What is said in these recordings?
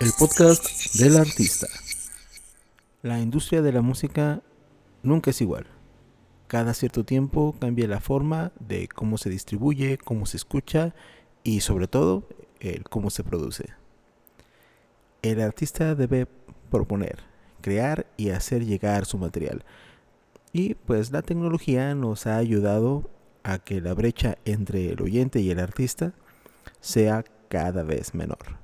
El podcast del artista. La industria de la música nunca es igual. Cada cierto tiempo cambia la forma de cómo se distribuye, cómo se escucha y sobre todo el cómo se produce. El artista debe proponer, crear y hacer llegar su material. Y pues la tecnología nos ha ayudado a que la brecha entre el oyente y el artista sea cada vez menor.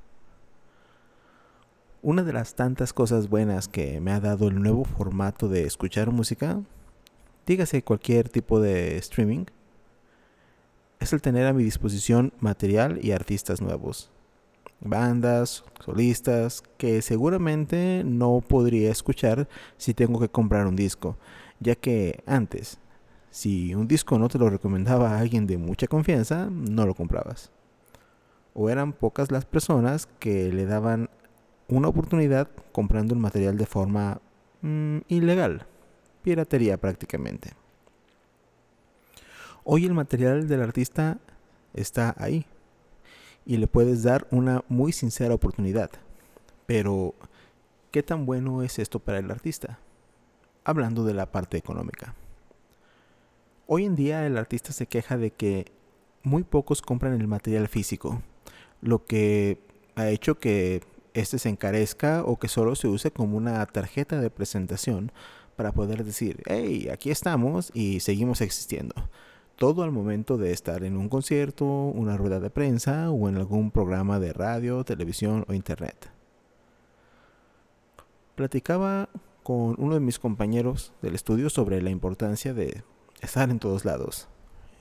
Una de las tantas cosas buenas que me ha dado el nuevo formato de escuchar música, dígase cualquier tipo de streaming, es el tener a mi disposición material y artistas nuevos. Bandas, solistas, que seguramente no podría escuchar si tengo que comprar un disco, ya que antes, si un disco no te lo recomendaba a alguien de mucha confianza, no lo comprabas. O eran pocas las personas que le daban una oportunidad comprando el material de forma mm, ilegal, piratería prácticamente. Hoy el material del artista está ahí y le puedes dar una muy sincera oportunidad. Pero, ¿qué tan bueno es esto para el artista? Hablando de la parte económica. Hoy en día el artista se queja de que muy pocos compran el material físico, lo que ha hecho que este se encarezca o que solo se use como una tarjeta de presentación para poder decir, hey, aquí estamos y seguimos existiendo. Todo al momento de estar en un concierto, una rueda de prensa o en algún programa de radio, televisión o internet. Platicaba con uno de mis compañeros del estudio sobre la importancia de estar en todos lados.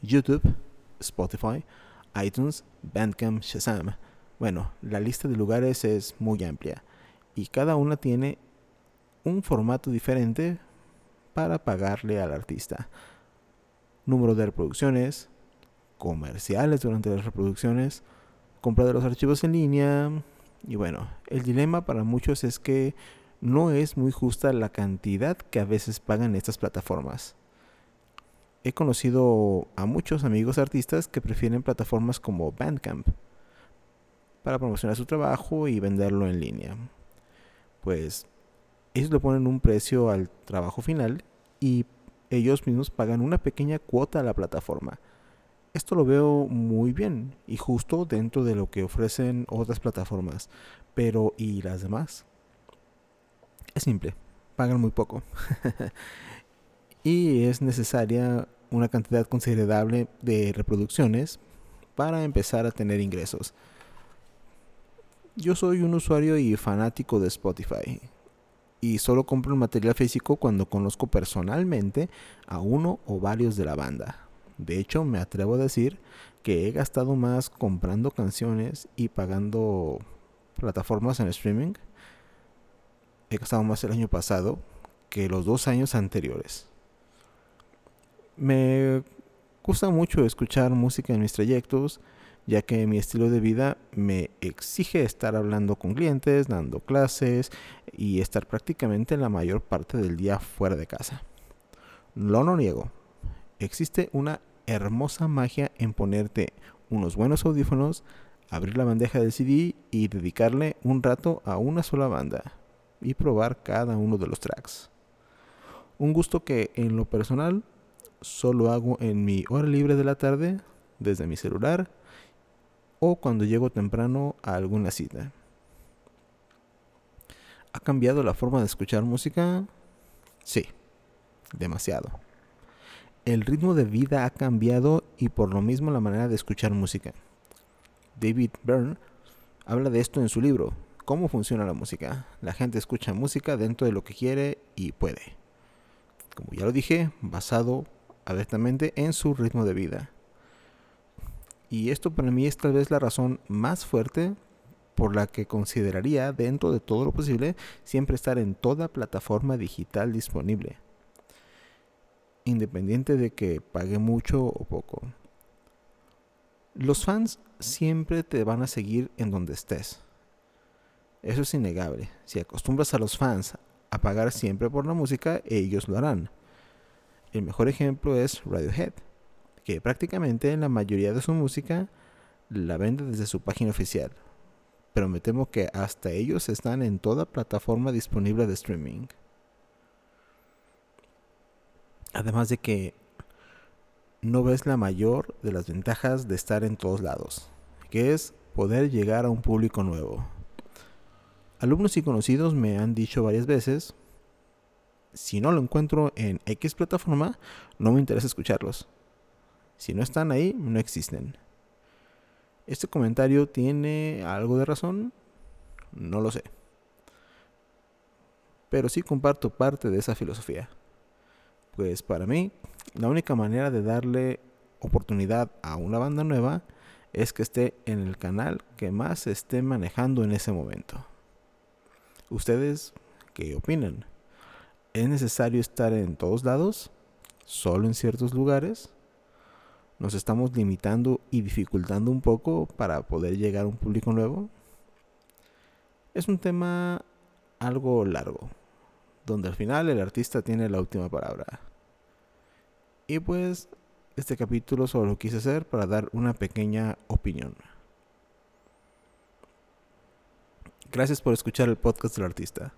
YouTube, Spotify, iTunes, Bandcamp, Shazam bueno, la lista de lugares es muy amplia y cada una tiene un formato diferente para pagarle al artista. Número de reproducciones, comerciales durante las reproducciones, compra de los archivos en línea y bueno, el dilema para muchos es que no es muy justa la cantidad que a veces pagan estas plataformas. He conocido a muchos amigos artistas que prefieren plataformas como Bandcamp para promocionar su trabajo y venderlo en línea. Pues ellos le ponen un precio al trabajo final y ellos mismos pagan una pequeña cuota a la plataforma. Esto lo veo muy bien y justo dentro de lo que ofrecen otras plataformas. Pero ¿y las demás? Es simple, pagan muy poco. y es necesaria una cantidad considerable de reproducciones para empezar a tener ingresos. Yo soy un usuario y fanático de Spotify y solo compro el material físico cuando conozco personalmente a uno o varios de la banda. De hecho, me atrevo a decir que he gastado más comprando canciones y pagando plataformas en streaming. He gastado más el año pasado que los dos años anteriores. Me gusta mucho escuchar música en mis trayectos ya que mi estilo de vida me exige estar hablando con clientes, dando clases y estar prácticamente la mayor parte del día fuera de casa. Lo no niego. Existe una hermosa magia en ponerte unos buenos audífonos, abrir la bandeja del CD y dedicarle un rato a una sola banda y probar cada uno de los tracks. Un gusto que en lo personal solo hago en mi hora libre de la tarde desde mi celular o cuando llego temprano a alguna cita. ¿Ha cambiado la forma de escuchar música? Sí, demasiado. El ritmo de vida ha cambiado y por lo mismo la manera de escuchar música. David Byrne habla de esto en su libro, ¿Cómo funciona la música? La gente escucha música dentro de lo que quiere y puede. Como ya lo dije, basado abiertamente en su ritmo de vida. Y esto para mí es tal vez la razón más fuerte por la que consideraría, dentro de todo lo posible, siempre estar en toda plataforma digital disponible. Independiente de que pague mucho o poco. Los fans siempre te van a seguir en donde estés. Eso es innegable. Si acostumbras a los fans a pagar siempre por la música, ellos lo harán. El mejor ejemplo es Radiohead que prácticamente la mayoría de su música la vende desde su página oficial. Pero me temo que hasta ellos están en toda plataforma disponible de streaming. Además de que no ves la mayor de las ventajas de estar en todos lados, que es poder llegar a un público nuevo. Alumnos y conocidos me han dicho varias veces, si no lo encuentro en X plataforma, no me interesa escucharlos. Si no están ahí, no existen. ¿Este comentario tiene algo de razón? No lo sé. Pero sí comparto parte de esa filosofía. Pues para mí, la única manera de darle oportunidad a una banda nueva es que esté en el canal que más se esté manejando en ese momento. ¿Ustedes qué opinan? ¿Es necesario estar en todos lados? ¿Solo en ciertos lugares? ¿Nos estamos limitando y dificultando un poco para poder llegar a un público nuevo? Es un tema algo largo, donde al final el artista tiene la última palabra. Y pues este capítulo solo lo quise hacer para dar una pequeña opinión. Gracias por escuchar el podcast del artista.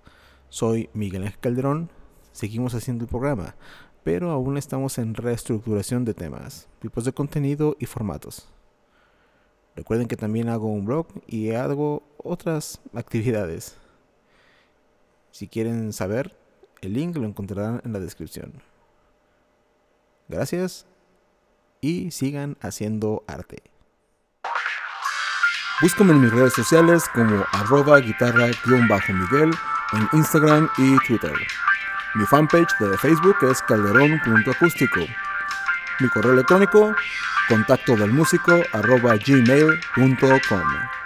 Soy Miguel Ángel Calderón. Seguimos haciendo el programa, pero aún estamos en reestructuración de temas, tipos de contenido y formatos. Recuerden que también hago un blog y hago otras actividades. Si quieren saber, el link lo encontrarán en la descripción. Gracias y sigan haciendo arte. Búscame en mis redes sociales como arroba guitarra-miguel en Instagram y Twitter. Mi fanpage de Facebook es calderón.acústico. Mi correo electrónico contacto del músico gmail.com.